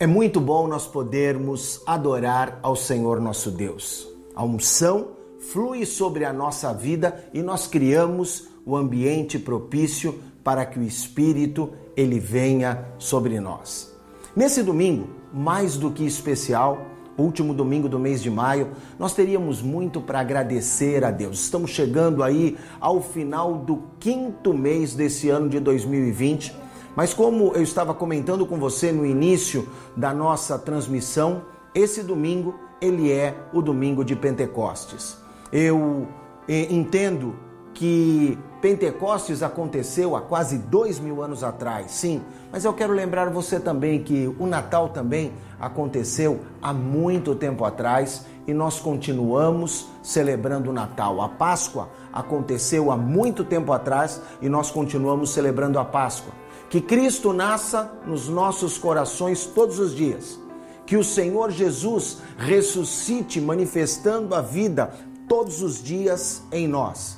É muito bom nós podermos adorar ao Senhor nosso Deus. A unção flui sobre a nossa vida e nós criamos o ambiente propício para que o Espírito ele venha sobre nós. Nesse domingo, mais do que especial, último domingo do mês de maio, nós teríamos muito para agradecer a Deus. Estamos chegando aí ao final do quinto mês desse ano de 2020 mas como eu estava comentando com você no início da nossa transmissão, esse domingo ele é o domingo de Pentecostes. Eu eh, entendo que Pentecostes aconteceu há quase dois mil anos atrás, sim, mas eu quero lembrar você também que o Natal também aconteceu há muito tempo atrás e nós continuamos celebrando o Natal. A Páscoa aconteceu há muito tempo atrás e nós continuamos celebrando a Páscoa. Que Cristo nasça nos nossos corações todos os dias. Que o Senhor Jesus ressuscite manifestando a vida todos os dias em nós.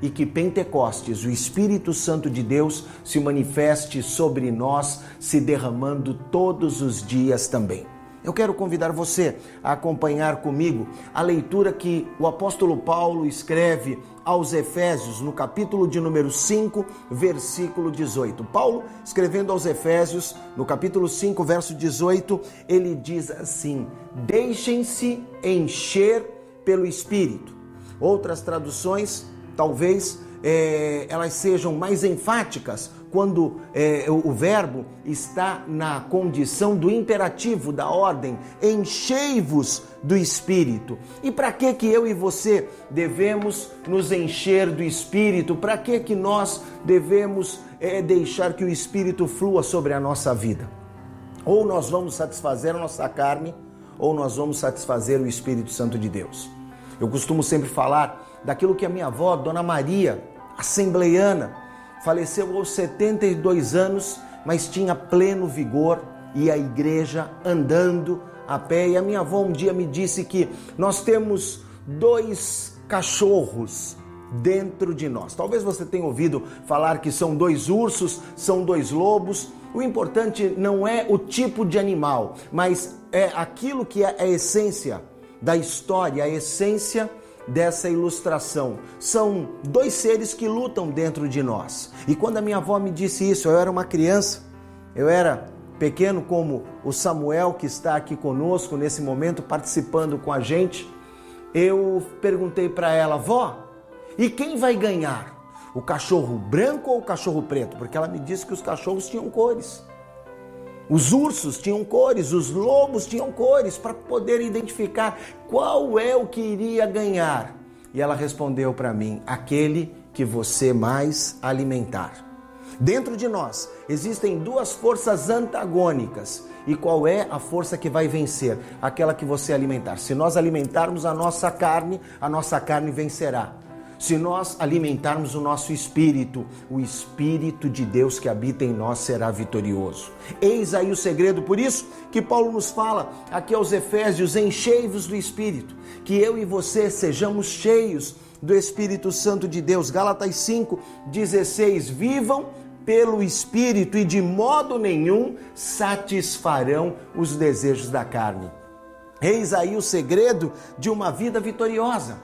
E que Pentecostes, o Espírito Santo de Deus, se manifeste sobre nós, se derramando todos os dias também. Eu quero convidar você a acompanhar comigo a leitura que o apóstolo Paulo escreve aos Efésios, no capítulo de número 5, versículo 18. Paulo, escrevendo aos Efésios, no capítulo 5, verso 18, ele diz assim: Deixem-se encher pelo Espírito. Outras traduções, talvez é, elas sejam mais enfáticas quando é, o, verbo está na condição do imperativo, da ordem, enchei-vos do Espírito. E para que que eu e você devemos nos encher do Espírito? Para que que nós devemos é, deixar que o Espírito flua sobre a nossa vida? Ou nós vamos satisfazer a nossa carne, ou nós vamos satisfazer o Espírito Santo de Deus. Eu costumo sempre falar daquilo que a minha avó, Dona Maria, assembleiana, faleceu aos 72 anos, mas tinha pleno vigor e a igreja andando a pé. E a minha avó um dia me disse que nós temos dois cachorros dentro de nós. Talvez você tenha ouvido falar que são dois ursos, são dois lobos. O importante não é o tipo de animal, mas é aquilo que é a essência da história, a essência dessa ilustração. São dois seres que lutam dentro de nós. E quando a minha avó me disse isso, eu era uma criança, eu era pequeno como o Samuel que está aqui conosco nesse momento participando com a gente. Eu perguntei para ela, vó, e quem vai ganhar? O cachorro branco ou o cachorro preto? Porque ela me disse que os cachorros tinham cores. Os ursos tinham cores, os lobos tinham cores para poder identificar qual é o que iria ganhar. E ela respondeu para mim: aquele que você mais alimentar. Dentro de nós existem duas forças antagônicas. E qual é a força que vai vencer? Aquela que você alimentar. Se nós alimentarmos a nossa carne, a nossa carne vencerá. Se nós alimentarmos o nosso espírito, o espírito de Deus que habita em nós será vitorioso. Eis aí o segredo, por isso que Paulo nos fala aqui aos Efésios: enchei-vos do espírito, que eu e você sejamos cheios do Espírito Santo de Deus. Gálatas 5:16 vivam pelo Espírito e de modo nenhum satisfarão os desejos da carne. Eis aí o segredo de uma vida vitoriosa: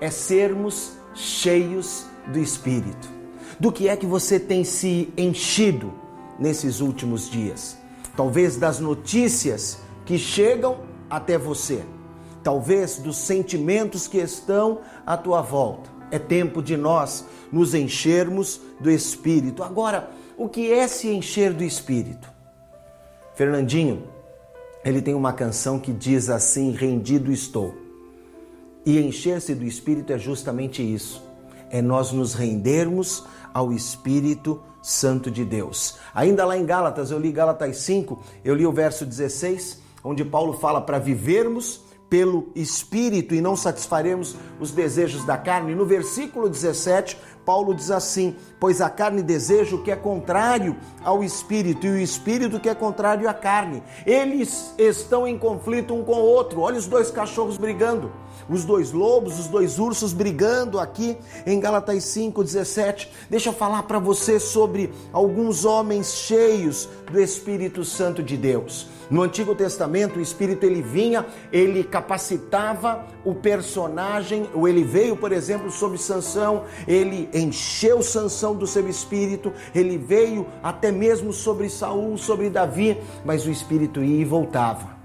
é sermos cheios do Espírito. Do que é que você tem se enchido nesses últimos dias? Talvez das notícias que chegam até você, talvez dos sentimentos que estão à tua volta. É tempo de nós nos enchermos do Espírito. Agora, o que é se encher do Espírito? Fernandinho, ele tem uma canção que diz assim: Rendido estou. E encher-se do Espírito é justamente isso. É nós nos rendermos ao Espírito Santo de Deus. Ainda lá em Gálatas, eu li Gálatas 5, eu li o verso 16, onde Paulo fala para vivermos pelo Espírito e não satisfaremos os desejos da carne. No versículo 17, Paulo diz assim: Pois a carne deseja o que é contrário ao Espírito, e o Espírito que é contrário à carne. Eles estão em conflito um com o outro. Olha os dois cachorros brigando. Os dois lobos, os dois ursos brigando aqui em Gálatas 5:17. Deixa eu falar para você sobre alguns homens cheios do Espírito Santo de Deus. No Antigo Testamento, o Espírito ele vinha, ele capacitava o personagem, ou ele veio, por exemplo, sobre Sansão, ele encheu Sansão do seu espírito, ele veio até mesmo sobre Saul, sobre Davi, mas o Espírito ia e voltava.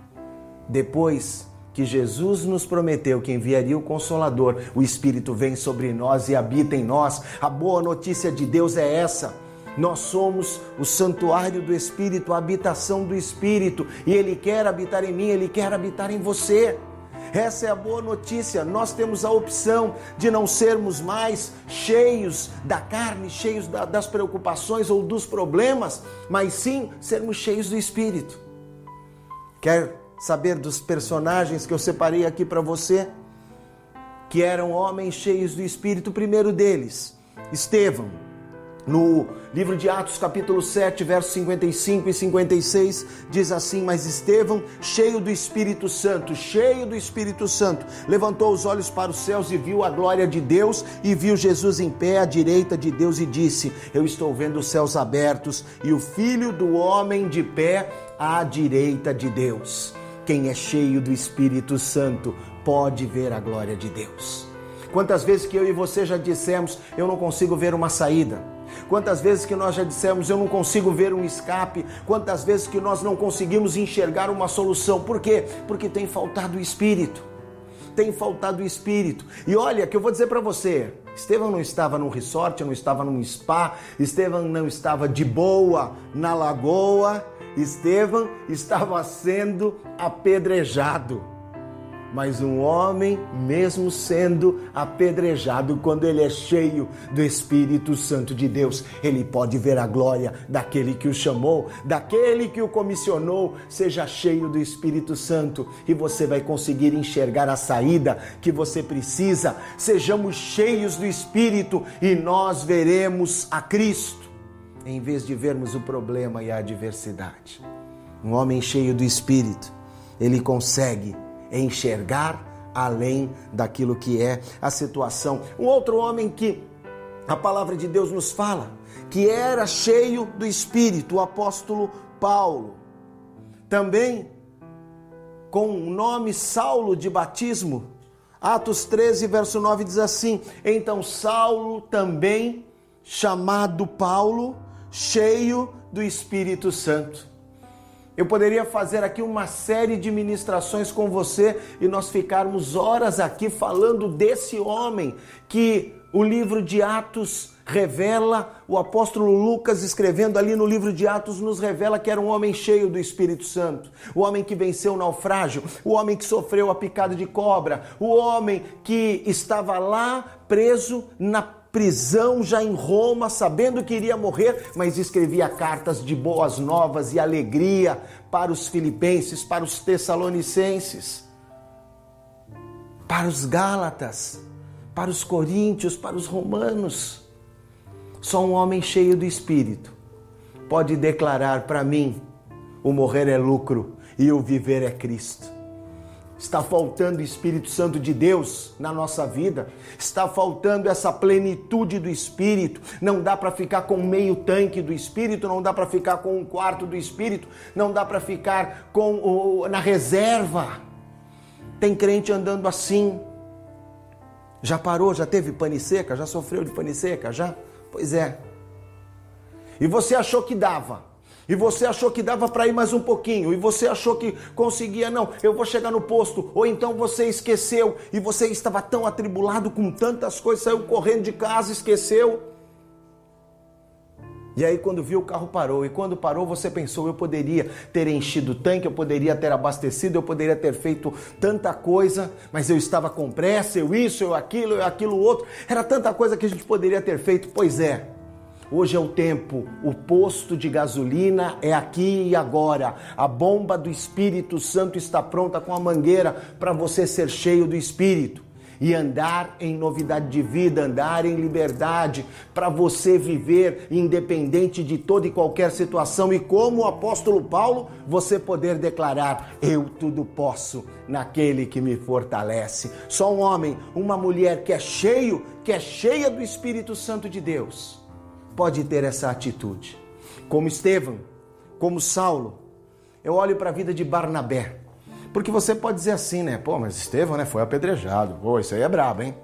Depois que Jesus nos prometeu que enviaria o Consolador, o Espírito vem sobre nós e habita em nós. A boa notícia de Deus é essa nós somos o santuário do Espírito, a habitação do Espírito, e Ele quer habitar em mim, Ele quer habitar em você. Essa é a boa notícia. Nós temos a opção de não sermos mais cheios da carne, cheios da, das preocupações ou dos problemas, mas sim sermos cheios do Espírito. Quer saber dos personagens que eu separei aqui para você? Que eram homens cheios do Espírito. O primeiro deles, Estevão no livro de Atos, capítulo 7, versos 55 e 56, diz assim: Mas Estevão, cheio do Espírito Santo, cheio do Espírito Santo, levantou os olhos para os céus e viu a glória de Deus, e viu Jesus em pé à direita de Deus, e disse: Eu estou vendo os céus abertos e o filho do homem de pé à direita de Deus. Quem é cheio do Espírito Santo pode ver a glória de Deus. Quantas vezes que eu e você já dissemos: Eu não consigo ver uma saída. Quantas vezes que nós já dissemos, eu não consigo ver um escape, quantas vezes que nós não conseguimos enxergar uma solução. Por quê? Porque tem faltado o espírito. Tem faltado o espírito. E olha, que eu vou dizer para você, Estevão não estava num resort, não estava num spa, Estevão não estava de boa na lagoa, Estevão estava sendo apedrejado. Mas um homem, mesmo sendo apedrejado, quando ele é cheio do Espírito Santo de Deus, ele pode ver a glória daquele que o chamou, daquele que o comissionou. Seja cheio do Espírito Santo e você vai conseguir enxergar a saída que você precisa. Sejamos cheios do Espírito e nós veremos a Cristo, em vez de vermos o problema e a adversidade. Um homem cheio do Espírito, ele consegue enxergar além daquilo que é a situação. Um outro homem que a palavra de Deus nos fala, que era cheio do Espírito, o apóstolo Paulo. Também com o nome Saulo de batismo. Atos 13, verso 9 diz assim: Então Saulo também, chamado Paulo, cheio do Espírito Santo. Eu poderia fazer aqui uma série de ministrações com você e nós ficarmos horas aqui falando desse homem que o livro de Atos revela, o apóstolo Lucas escrevendo ali no livro de Atos nos revela que era um homem cheio do Espírito Santo, o homem que venceu o naufrágio, o homem que sofreu a picada de cobra, o homem que estava lá preso na prisão já em Roma, sabendo que iria morrer, mas escrevia cartas de boas novas e alegria para os filipenses, para os tessalonicenses, para os gálatas, para os coríntios, para os romanos. Só um homem cheio do espírito pode declarar para mim: o morrer é lucro e o viver é Cristo. Está faltando o Espírito Santo de Deus na nossa vida. Está faltando essa plenitude do Espírito. Não dá para ficar com meio tanque do Espírito, não dá para ficar com um quarto do Espírito, não dá para ficar com o, na reserva. Tem crente andando assim. Já parou? Já teve pane seca? Já sofreu de pane seca? Já? Pois é. E você achou que dava e você achou que dava para ir mais um pouquinho, e você achou que conseguia, não, eu vou chegar no posto, ou então você esqueceu e você estava tão atribulado com tantas coisas, saiu correndo de casa, esqueceu. E aí, quando viu, o carro parou. E quando parou, você pensou: eu poderia ter enchido o tanque, eu poderia ter abastecido, eu poderia ter feito tanta coisa, mas eu estava com pressa, eu isso, eu aquilo, eu aquilo outro. Era tanta coisa que a gente poderia ter feito. Pois é, Hoje é o tempo, o posto de gasolina é aqui e agora. A bomba do Espírito Santo está pronta com a mangueira para você ser cheio do Espírito. e andar em novidade de vida, andar em liberdade, para você viver independente de toda e qualquer situação e como o apóstolo Paulo, você poder declarar: eu tudo posso naquele que me fortalece. Só um homem, uma mulher que é cheio, que é cheia do Espírito Santo de Deus, pode ter essa atitude. Como Estevão, como Saulo. Eu olho para a vida de Barnabé. Porque você pode dizer assim, né? Pô, mas Estevão, né, foi apedrejado. Pô, isso aí é brabo, hein?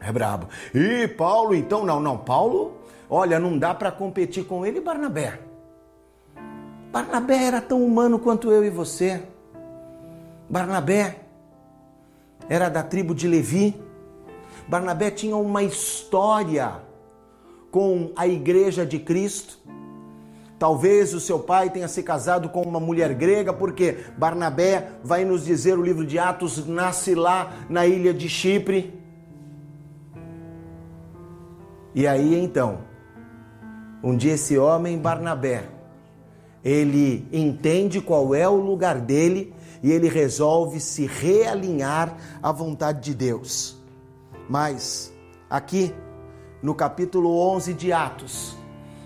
É brabo. E Paulo, então, não, não. Paulo, olha, não dá para competir com ele e Barnabé. Barnabé era tão humano quanto eu e você. Barnabé era da tribo de Levi. Barnabé tinha uma história com a igreja de Cristo. Talvez o seu pai tenha se casado com uma mulher grega, porque Barnabé vai nos dizer o livro de Atos nasce lá na ilha de Chipre. E aí então, um dia esse homem Barnabé, ele entende qual é o lugar dele e ele resolve se realinhar à vontade de Deus. Mas aqui no capítulo 11 de Atos,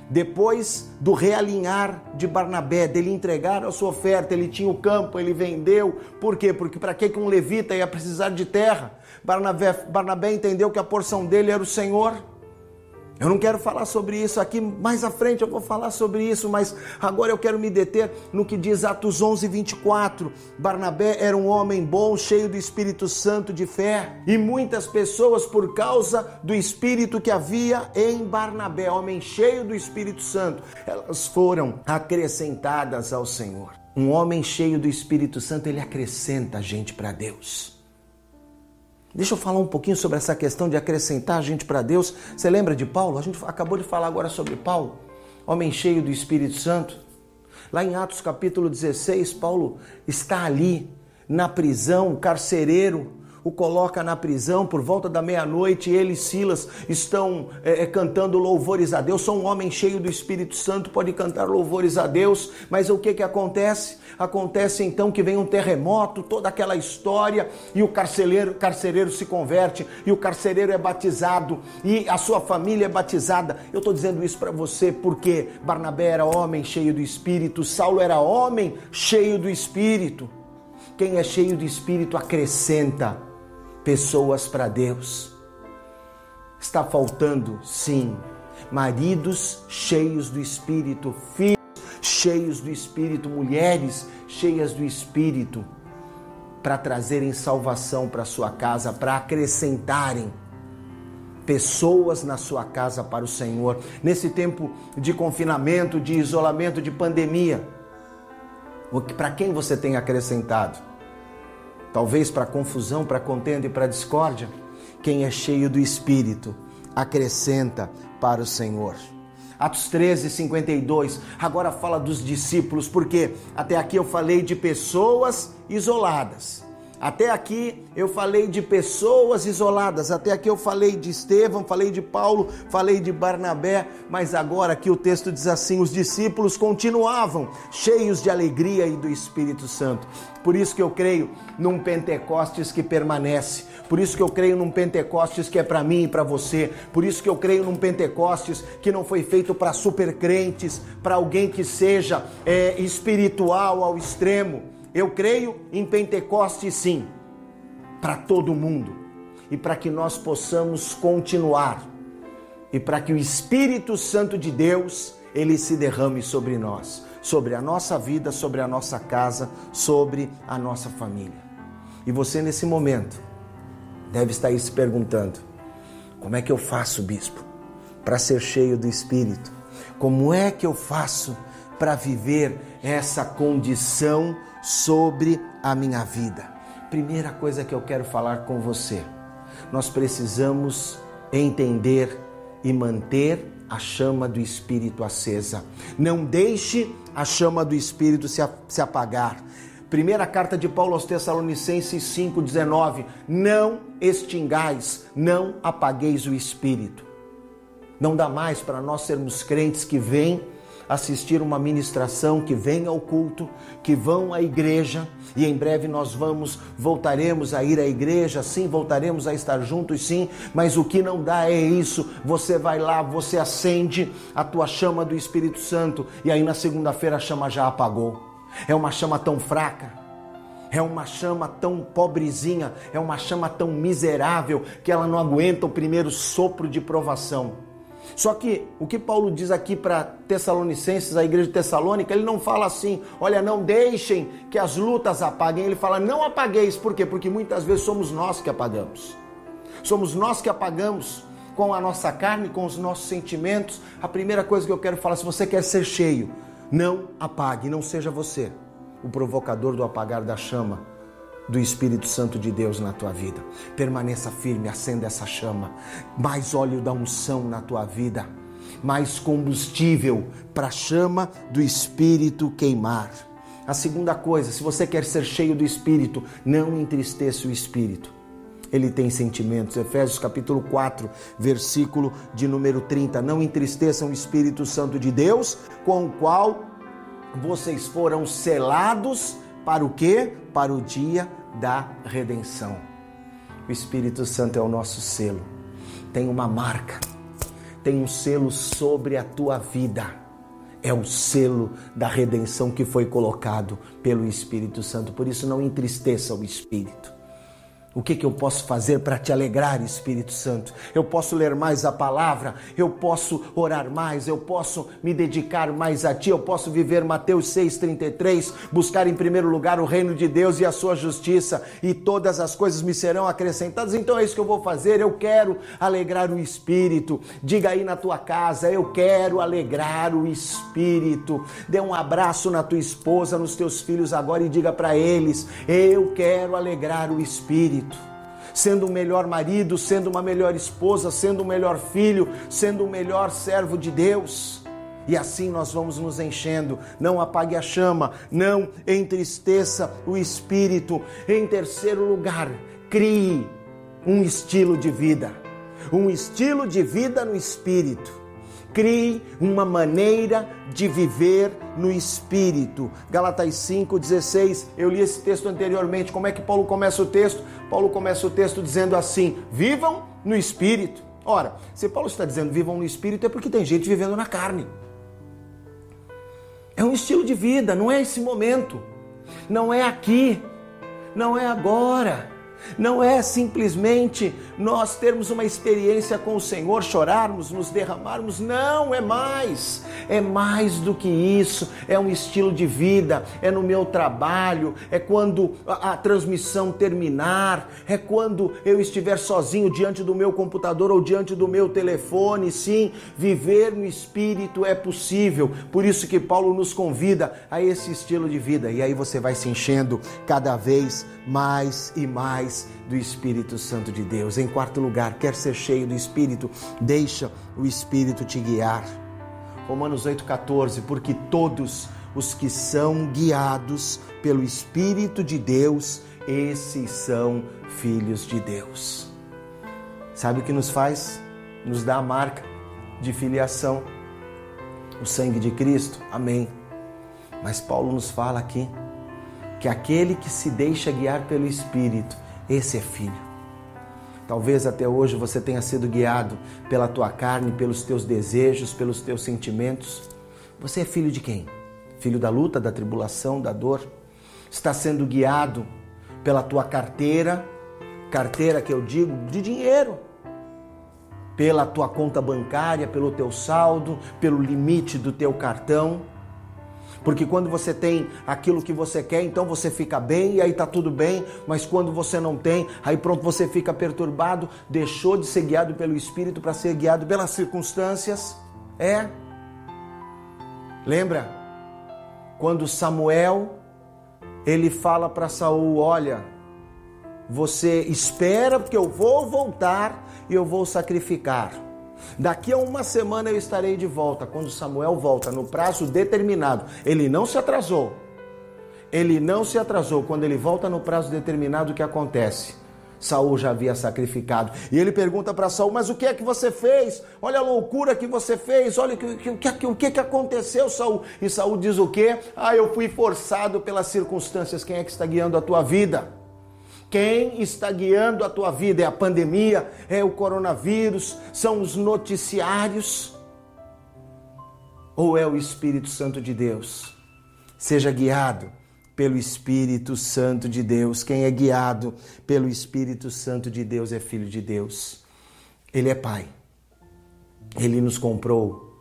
depois do realinhar de Barnabé, dele entregar a sua oferta, ele tinha o campo, ele vendeu. Por quê? Porque para que um levita ia precisar de terra? Barnabé, Barnabé entendeu que a porção dele era o Senhor. Eu não quero falar sobre isso aqui, mais à frente eu vou falar sobre isso, mas agora eu quero me deter no que diz Atos 11, 24. Barnabé era um homem bom, cheio do Espírito Santo de fé, e muitas pessoas, por causa do Espírito que havia em Barnabé, homem cheio do Espírito Santo, elas foram acrescentadas ao Senhor. Um homem cheio do Espírito Santo, ele acrescenta a gente para Deus. Deixa eu falar um pouquinho sobre essa questão de acrescentar a gente para Deus. Você lembra de Paulo? A gente acabou de falar agora sobre Paulo, homem cheio do Espírito Santo. Lá em Atos capítulo 16, Paulo está ali na prisão, carcereiro, o coloca na prisão por volta da meia-noite. Ele e Silas estão é, cantando louvores a Deus. São um homem cheio do Espírito Santo, pode cantar louvores a Deus, mas o que, que acontece? Acontece então que vem um terremoto, toda aquela história, e o carcereiro, carcereiro se converte, e o carcereiro é batizado, e a sua família é batizada. Eu estou dizendo isso para você porque Barnabé era homem cheio do Espírito, Saulo era homem cheio do Espírito. Quem é cheio do Espírito acrescenta pessoas para Deus. Está faltando, sim, maridos cheios do Espírito, filhos cheios do Espírito, mulheres cheias do Espírito, para trazerem salvação para sua casa, para acrescentarem pessoas na sua casa para o Senhor. Nesse tempo de confinamento, de isolamento, de pandemia, para quem você tem acrescentado? Talvez para confusão, para contenda e para discórdia. Quem é cheio do Espírito acrescenta para o Senhor. Atos 13, 52, agora fala dos discípulos, porque até aqui eu falei de pessoas isoladas. Até aqui eu falei de pessoas isoladas, até aqui eu falei de Estevão, falei de Paulo, falei de Barnabé, mas agora aqui o texto diz assim: os discípulos continuavam cheios de alegria e do Espírito Santo. Por isso que eu creio num Pentecostes que permanece. Por isso que eu creio num Pentecostes que é para mim e para você. Por isso que eu creio num Pentecostes que não foi feito para supercrentes, para alguém que seja é, espiritual ao extremo eu creio em Pentecostes sim, para todo mundo e para que nós possamos continuar e para que o Espírito Santo de Deus ele se derrame sobre nós, sobre a nossa vida, sobre a nossa casa, sobre a nossa família. E você nesse momento deve estar aí se perguntando: como é que eu faço, bispo, para ser cheio do Espírito? Como é que eu faço para viver essa condição sobre a minha vida. Primeira coisa que eu quero falar com você: nós precisamos entender e manter a chama do Espírito acesa. Não deixe a chama do Espírito se apagar. Primeira carta de Paulo aos Tessalonicenses 5,19: Não extingais, não apagueis o Espírito. Não dá mais para nós sermos crentes que vêm assistir uma ministração, que venham ao culto, que vão à igreja e em breve nós vamos, voltaremos a ir à igreja, sim, voltaremos a estar juntos, sim, mas o que não dá é isso. Você vai lá, você acende a tua chama do Espírito Santo e aí na segunda-feira a chama já apagou. É uma chama tão fraca é uma chama tão pobrezinha, é uma chama tão miserável que ela não aguenta o primeiro sopro de provação. Só que o que Paulo diz aqui para Tessalonicenses, a igreja de Tessalônica, ele não fala assim: olha, não deixem que as lutas apaguem. Ele fala: não apagueis. Por quê? Porque muitas vezes somos nós que apagamos. Somos nós que apagamos com a nossa carne, com os nossos sentimentos. A primeira coisa que eu quero falar: se você quer ser cheio, não apague, não seja você o provocador do apagar da chama do Espírito Santo de Deus na tua vida. Permaneça firme, acenda essa chama. Mais óleo da unção na tua vida, mais combustível para a chama do Espírito queimar. A segunda coisa, se você quer ser cheio do Espírito, não entristeça o Espírito. Ele tem sentimentos. Efésios capítulo 4, versículo de número 30. Não entristeçam o Espírito Santo de Deus, com o qual vocês foram selados para o quê? Para o dia da redenção. O Espírito Santo é o nosso selo. Tem uma marca, tem um selo sobre a tua vida. É o selo da redenção que foi colocado pelo Espírito Santo. Por isso, não entristeça o Espírito. O que, que eu posso fazer para te alegrar, Espírito Santo? Eu posso ler mais a palavra, eu posso orar mais, eu posso me dedicar mais a ti, eu posso viver Mateus 6,33, buscar em primeiro lugar o reino de Deus e a sua justiça, e todas as coisas me serão acrescentadas. Então é isso que eu vou fazer. Eu quero alegrar o Espírito. Diga aí na tua casa, eu quero alegrar o Espírito. Dê um abraço na tua esposa, nos teus filhos agora e diga para eles: eu quero alegrar o Espírito sendo um melhor marido, sendo uma melhor esposa, sendo um melhor filho, sendo um melhor servo de Deus. E assim nós vamos nos enchendo. Não apague a chama, não entristeça o espírito. Em terceiro lugar, crie um estilo de vida. Um estilo de vida no espírito. Crie uma maneira de viver no Espírito. Galatas 5,16. Eu li esse texto anteriormente. Como é que Paulo começa o texto? Paulo começa o texto dizendo assim: vivam no Espírito. Ora, se Paulo está dizendo vivam no Espírito, é porque tem gente vivendo na carne. É um estilo de vida, não é esse momento, não é aqui, não é agora. Não é simplesmente nós termos uma experiência com o Senhor, chorarmos, nos derramarmos. Não, é mais. É mais do que isso. É um estilo de vida. É no meu trabalho. É quando a, a transmissão terminar. É quando eu estiver sozinho diante do meu computador ou diante do meu telefone. Sim, viver no Espírito é possível. Por isso que Paulo nos convida a esse estilo de vida. E aí você vai se enchendo cada vez mais e mais do Espírito Santo de Deus. Em quarto lugar, quer ser cheio do Espírito, deixa o Espírito te guiar. Romanos 8,14, porque todos os que são guiados pelo Espírito de Deus, esses são filhos de Deus. Sabe o que nos faz? Nos dá a marca de filiação. O sangue de Cristo. Amém. Mas Paulo nos fala aqui que aquele que se deixa guiar pelo Espírito, esse é filho. Talvez até hoje você tenha sido guiado pela tua carne, pelos teus desejos, pelos teus sentimentos. Você é filho de quem? Filho da luta, da tribulação, da dor? Está sendo guiado pela tua carteira, carteira que eu digo de dinheiro, pela tua conta bancária, pelo teu saldo, pelo limite do teu cartão porque quando você tem aquilo que você quer, então você fica bem e aí tá tudo bem, mas quando você não tem, aí pronto, você fica perturbado, deixou de ser guiado pelo Espírito para ser guiado pelas circunstâncias. É. Lembra? Quando Samuel ele fala para Saul, olha, você espera porque eu vou voltar e eu vou sacrificar. Daqui a uma semana eu estarei de volta. Quando Samuel volta no prazo determinado, ele não se atrasou. Ele não se atrasou. Quando ele volta no prazo determinado, o que acontece? Saul já havia sacrificado. E ele pergunta para Saul: Mas o que é que você fez? Olha a loucura que você fez. Olha o que, que, o que, que aconteceu, Saul. E Saul diz o quê? Ah, eu fui forçado pelas circunstâncias. Quem é que está guiando a tua vida? Quem está guiando a tua vida é a pandemia, é o coronavírus, são os noticiários ou é o Espírito Santo de Deus? Seja guiado pelo Espírito Santo de Deus. Quem é guiado pelo Espírito Santo de Deus é filho de Deus. Ele é pai. Ele nos comprou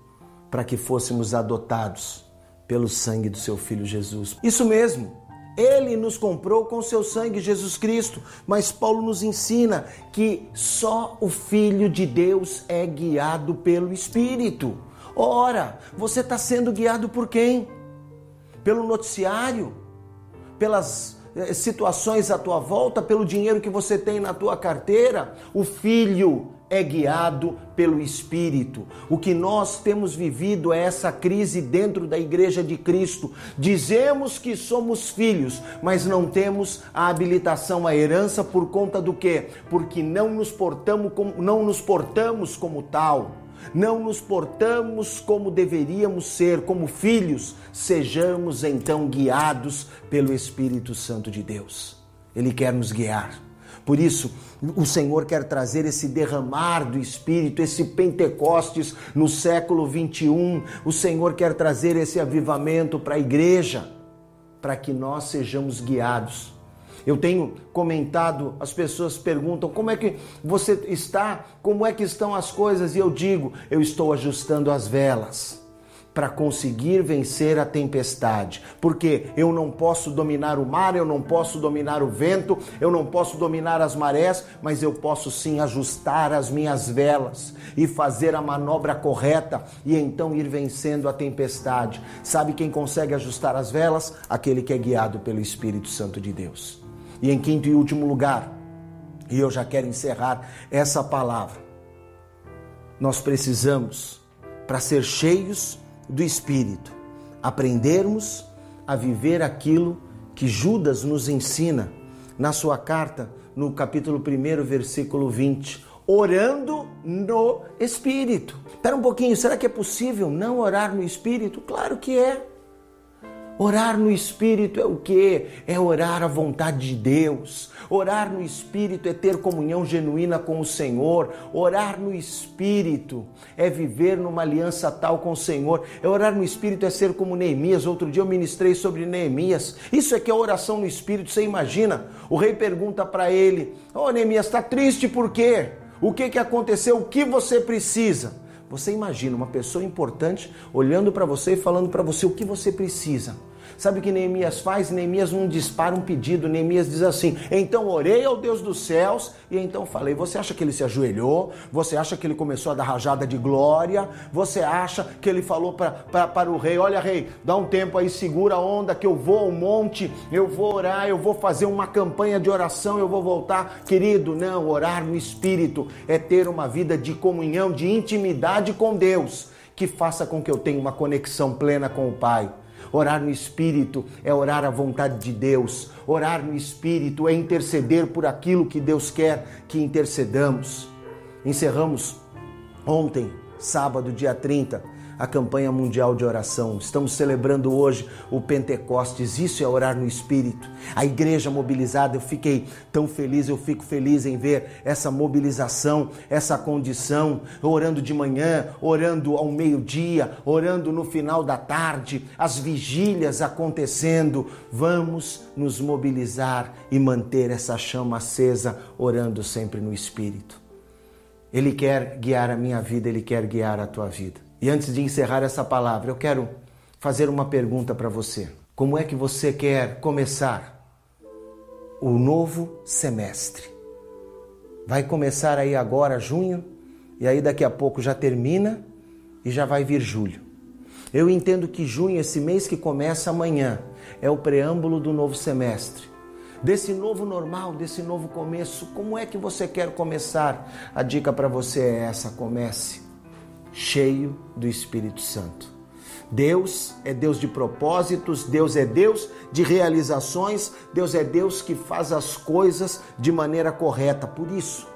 para que fôssemos adotados pelo sangue do seu filho Jesus. Isso mesmo. Ele nos comprou com seu sangue, Jesus Cristo. Mas Paulo nos ensina que só o Filho de Deus é guiado pelo Espírito. Ora, você está sendo guiado por quem? Pelo noticiário? pelas eh, situações à tua volta, pelo dinheiro que você tem na tua carteira. O filho é guiado pelo Espírito. O que nós temos vivido é essa crise dentro da igreja de Cristo. Dizemos que somos filhos, mas não temos a habilitação à herança por conta do quê? Porque não nos portamos como, não nos portamos como tal não nos portamos como deveríamos ser, como filhos, sejamos então guiados pelo Espírito Santo de Deus. Ele quer nos guiar. Por isso, o Senhor quer trazer esse derramar do Espírito, esse Pentecostes no século 21. O Senhor quer trazer esse avivamento para a igreja, para que nós sejamos guiados. Eu tenho comentado, as pessoas perguntam como é que você está, como é que estão as coisas, e eu digo, eu estou ajustando as velas para conseguir vencer a tempestade. Porque eu não posso dominar o mar, eu não posso dominar o vento, eu não posso dominar as marés, mas eu posso sim ajustar as minhas velas e fazer a manobra correta e então ir vencendo a tempestade. Sabe quem consegue ajustar as velas? Aquele que é guiado pelo Espírito Santo de Deus. E em quinto e último lugar, e eu já quero encerrar essa palavra, nós precisamos, para ser cheios do Espírito, aprendermos a viver aquilo que Judas nos ensina na sua carta, no capítulo 1, versículo 20, orando no Espírito. Espera um pouquinho, será que é possível não orar no Espírito? Claro que é. Orar no Espírito é o que? É orar a vontade de Deus. Orar no Espírito é ter comunhão genuína com o Senhor. Orar no Espírito é viver numa aliança tal com o Senhor. É orar no Espírito é ser como Neemias. Outro dia eu ministrei sobre Neemias. Isso é que é oração no Espírito. Você imagina? O rei pergunta para ele: Ô oh, Neemias, está triste por quê? O que, que aconteceu? O que você precisa? Você imagina uma pessoa importante olhando para você e falando para você o que você precisa. Sabe o que Neemias faz? Neemias não dispara um pedido, Neemias diz assim: então orei ao Deus dos céus e então falei. Você acha que ele se ajoelhou? Você acha que ele começou a dar rajada de glória? Você acha que ele falou para o rei: olha, rei, dá um tempo aí, segura a onda que eu vou ao monte, eu vou orar, eu vou fazer uma campanha de oração, eu vou voltar? Querido, não, orar no espírito é ter uma vida de comunhão, de intimidade com Deus que faça com que eu tenha uma conexão plena com o Pai. Orar no Espírito é orar a vontade de Deus. Orar no Espírito é interceder por aquilo que Deus quer que intercedamos. Encerramos ontem, sábado, dia 30, a campanha mundial de oração. Estamos celebrando hoje o Pentecostes. Isso é orar no Espírito. A igreja mobilizada, eu fiquei tão feliz, eu fico feliz em ver essa mobilização, essa condição, orando de manhã, orando ao meio-dia, orando no final da tarde, as vigílias acontecendo. Vamos nos mobilizar e manter essa chama acesa, orando sempre no Espírito. Ele quer guiar a minha vida, ele quer guiar a tua vida. E antes de encerrar essa palavra, eu quero fazer uma pergunta para você. Como é que você quer começar o novo semestre? Vai começar aí agora junho e aí daqui a pouco já termina e já vai vir julho. Eu entendo que junho, esse mês que começa amanhã, é o preâmbulo do novo semestre. Desse novo normal, desse novo começo, como é que você quer começar? A dica para você é essa: comece cheio do Espírito Santo. Deus é Deus de propósitos, Deus é Deus de realizações, Deus é Deus que faz as coisas de maneira correta. Por isso,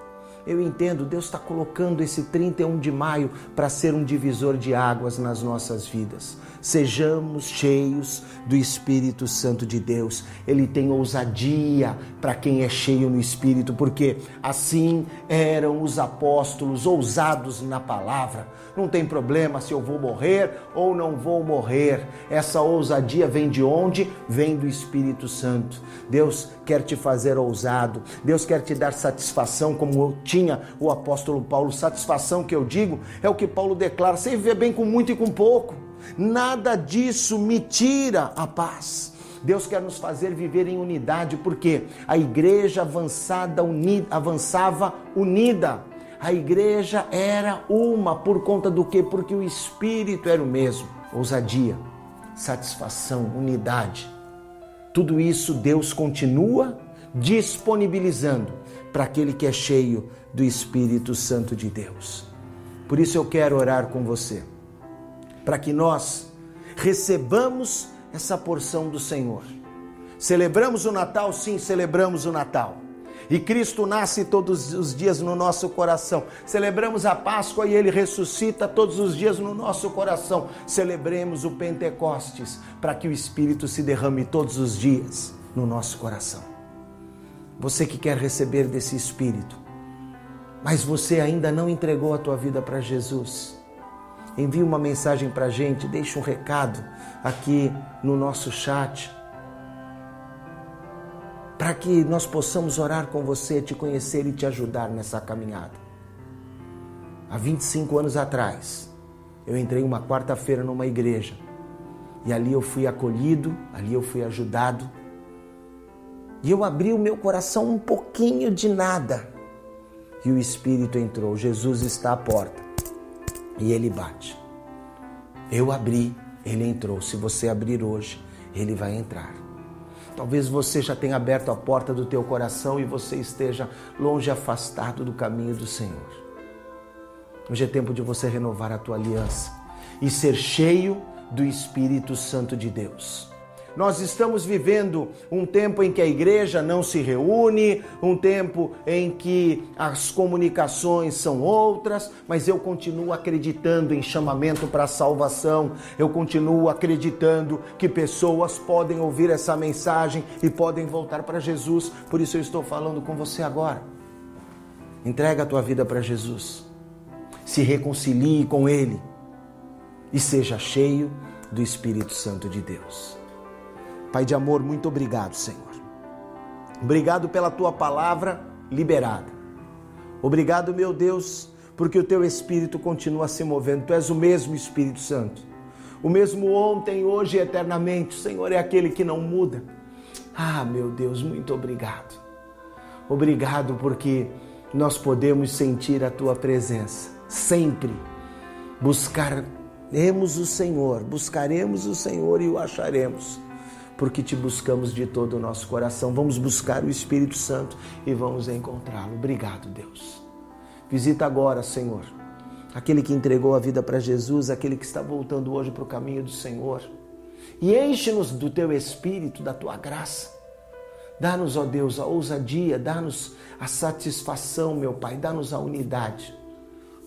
eu entendo, Deus está colocando esse 31 de maio para ser um divisor de águas nas nossas vidas. Sejamos cheios do Espírito Santo de Deus. Ele tem ousadia para quem é cheio no Espírito, porque assim eram os apóstolos ousados na palavra. Não tem problema se eu vou morrer ou não vou morrer. Essa ousadia vem de onde? Vem do Espírito Santo. Deus quer te fazer ousado. Deus quer te dar satisfação, como tinha o apóstolo Paulo. Satisfação que eu digo é o que Paulo declara: sem viver bem com muito e com pouco. Nada disso me tira a paz. Deus quer nos fazer viver em unidade, porque a igreja avançada, unida, avançava unida. A igreja era uma por conta do que? Porque o espírito era o mesmo. Ousadia, satisfação, unidade. Tudo isso Deus continua disponibilizando para aquele que é cheio do Espírito Santo de Deus. Por isso eu quero orar com você para que nós recebamos essa porção do Senhor. Celebramos o Natal? Sim, celebramos o Natal. E Cristo nasce todos os dias no nosso coração. Celebramos a Páscoa e ele ressuscita todos os dias no nosso coração. Celebremos o Pentecostes para que o Espírito se derrame todos os dias no nosso coração. Você que quer receber desse Espírito, mas você ainda não entregou a tua vida para Jesus envie uma mensagem para a gente, deixe um recado aqui no nosso chat, para que nós possamos orar com você, te conhecer e te ajudar nessa caminhada. Há 25 anos atrás, eu entrei uma quarta-feira numa igreja e ali eu fui acolhido, ali eu fui ajudado. E eu abri o meu coração um pouquinho de nada. E o Espírito entrou. Jesus está à porta e ele bate. Eu abri, ele entrou. Se você abrir hoje, ele vai entrar. Talvez você já tenha aberto a porta do teu coração e você esteja longe, afastado do caminho do Senhor. Hoje é tempo de você renovar a tua aliança e ser cheio do Espírito Santo de Deus. Nós estamos vivendo um tempo em que a igreja não se reúne, um tempo em que as comunicações são outras, mas eu continuo acreditando em chamamento para a salvação, eu continuo acreditando que pessoas podem ouvir essa mensagem e podem voltar para Jesus, por isso eu estou falando com você agora. Entrega a tua vida para Jesus, se reconcilie com Ele e seja cheio do Espírito Santo de Deus. Pai de amor, muito obrigado, Senhor. Obrigado pela tua palavra liberada. Obrigado, meu Deus, porque o teu Espírito continua se movendo. Tu és o mesmo Espírito Santo. O mesmo ontem, hoje e eternamente. O Senhor é aquele que não muda. Ah, meu Deus, muito obrigado. Obrigado porque nós podemos sentir a tua presença sempre. Buscaremos o Senhor, buscaremos o Senhor e o acharemos porque te buscamos de todo o nosso coração. Vamos buscar o Espírito Santo e vamos encontrá-lo. Obrigado, Deus. Visita agora, Senhor, aquele que entregou a vida para Jesus, aquele que está voltando hoje para o caminho do Senhor. E enche-nos do teu Espírito, da tua graça. Dá-nos, ó Deus, a ousadia, dá-nos a satisfação, meu Pai, dá-nos a unidade.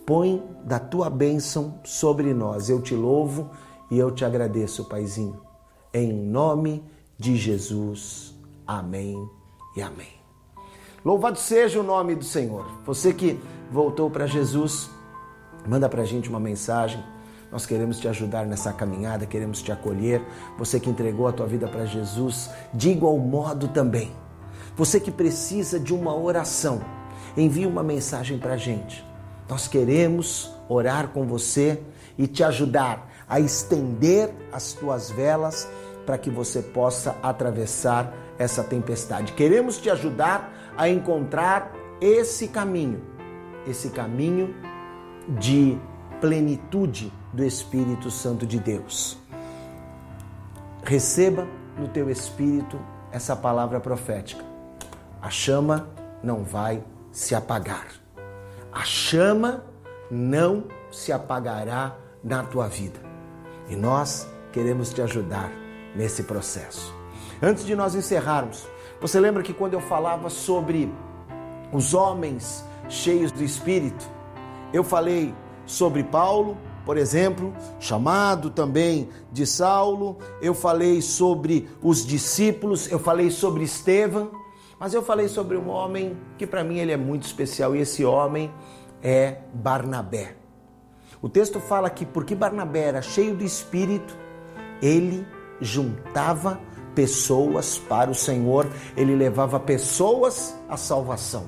Põe da tua bênção sobre nós. Eu te louvo e eu te agradeço, Paizinho em nome de Jesus. Amém e amém. Louvado seja o nome do Senhor. Você que voltou para Jesus, manda para a gente uma mensagem. Nós queremos te ajudar nessa caminhada, queremos te acolher. Você que entregou a tua vida para Jesus, de igual modo também. Você que precisa de uma oração, envie uma mensagem para a gente. Nós queremos orar com você e te ajudar a estender as tuas velas para que você possa atravessar essa tempestade. Queremos te ajudar a encontrar esse caminho, esse caminho de plenitude do Espírito Santo de Deus. Receba no teu espírito essa palavra profética. A chama não vai se apagar. A chama não se apagará na tua vida. E nós queremos te ajudar nesse processo. Antes de nós encerrarmos, você lembra que quando eu falava sobre os homens cheios do Espírito, eu falei sobre Paulo, por exemplo, chamado também de Saulo, eu falei sobre os discípulos, eu falei sobre Estevão, mas eu falei sobre um homem que para mim ele é muito especial e esse homem é Barnabé. O texto fala que porque Barnabé era cheio do espírito, ele juntava pessoas para o Senhor, ele levava pessoas à salvação.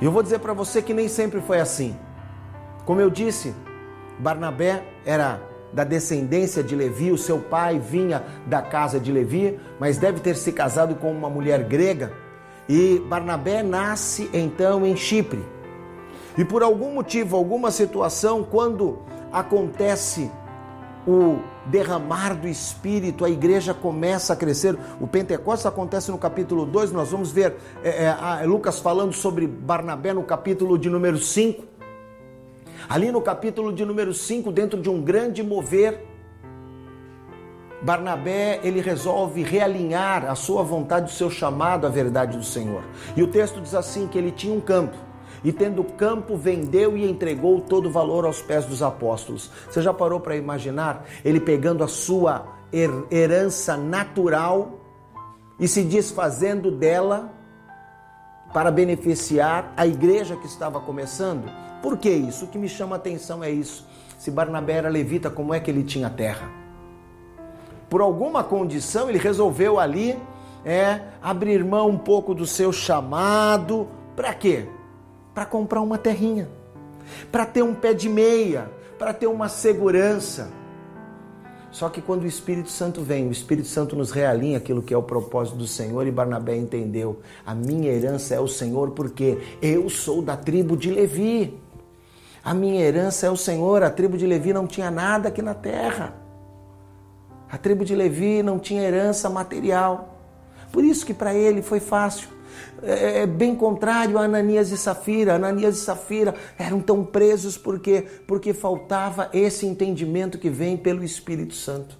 E eu vou dizer para você que nem sempre foi assim. Como eu disse, Barnabé era da descendência de Levi, o seu pai vinha da casa de Levi, mas deve ter se casado com uma mulher grega. E Barnabé nasce então em Chipre. E por algum motivo, alguma situação, quando acontece o derramar do Espírito, a igreja começa a crescer. O Pentecostes acontece no capítulo 2, nós vamos ver é, é, Lucas falando sobre Barnabé no capítulo de número 5. Ali no capítulo de número 5, dentro de um grande mover, Barnabé, ele resolve realinhar a sua vontade, o seu chamado à verdade do Senhor. E o texto diz assim que ele tinha um campo e tendo campo, vendeu e entregou todo o valor aos pés dos apóstolos. Você já parou para imaginar ele pegando a sua herança natural e se desfazendo dela para beneficiar a igreja que estava começando? Por que isso? O que me chama a atenção é isso. Se Barnabé era levita, como é que ele tinha terra? Por alguma condição, ele resolveu ali é abrir mão um pouco do seu chamado. Para quê? Para comprar uma terrinha, para ter um pé de meia, para ter uma segurança. Só que quando o Espírito Santo vem, o Espírito Santo nos realinha aquilo que é o propósito do Senhor e Barnabé entendeu. A minha herança é o Senhor porque eu sou da tribo de Levi. A minha herança é o Senhor. A tribo de Levi não tinha nada aqui na terra. A tribo de Levi não tinha herança material. Por isso que para ele foi fácil. É, é bem contrário a Ananias e Safira. Ananias e Safira eram tão presos porque porque faltava esse entendimento que vem pelo Espírito Santo.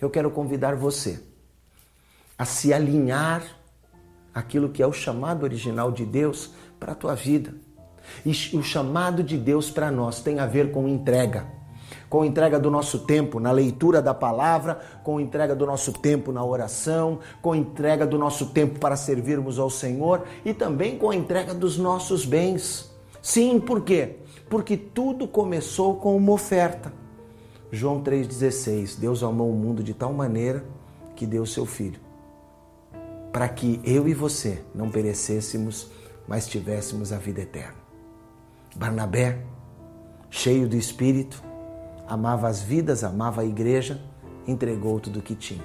Eu quero convidar você a se alinhar aquilo que é o chamado original de Deus para a tua vida. E o chamado de Deus para nós tem a ver com entrega. Com entrega do nosso tempo na leitura da palavra, com entrega do nosso tempo na oração, com entrega do nosso tempo para servirmos ao Senhor e também com a entrega dos nossos bens. Sim, por quê? Porque tudo começou com uma oferta. João 3,16: Deus amou o mundo de tal maneira que deu seu Filho, para que eu e você não perecêssemos, mas tivéssemos a vida eterna. Barnabé, cheio do Espírito, amava as vidas, amava a igreja, entregou tudo o que tinha.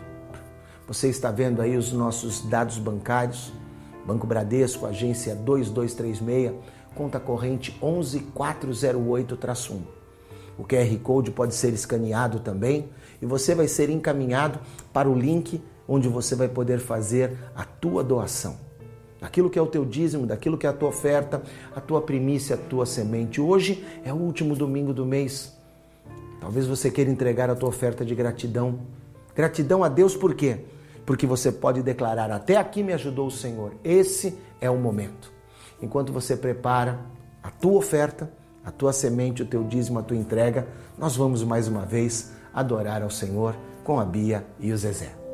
Você está vendo aí os nossos dados bancários? Banco Bradesco, agência 2236, conta corrente 11408-1. O QR Code pode ser escaneado também e você vai ser encaminhado para o link onde você vai poder fazer a tua doação daquilo que é o teu dízimo, daquilo que é a tua oferta, a tua primícia, a tua semente. Hoje é o último domingo do mês. Talvez você queira entregar a tua oferta de gratidão. Gratidão a Deus por quê? Porque você pode declarar: Até aqui me ajudou o Senhor. Esse é o momento. Enquanto você prepara a tua oferta, a tua semente, o teu dízimo, a tua entrega, nós vamos mais uma vez adorar ao Senhor com a Bia e o Zezé.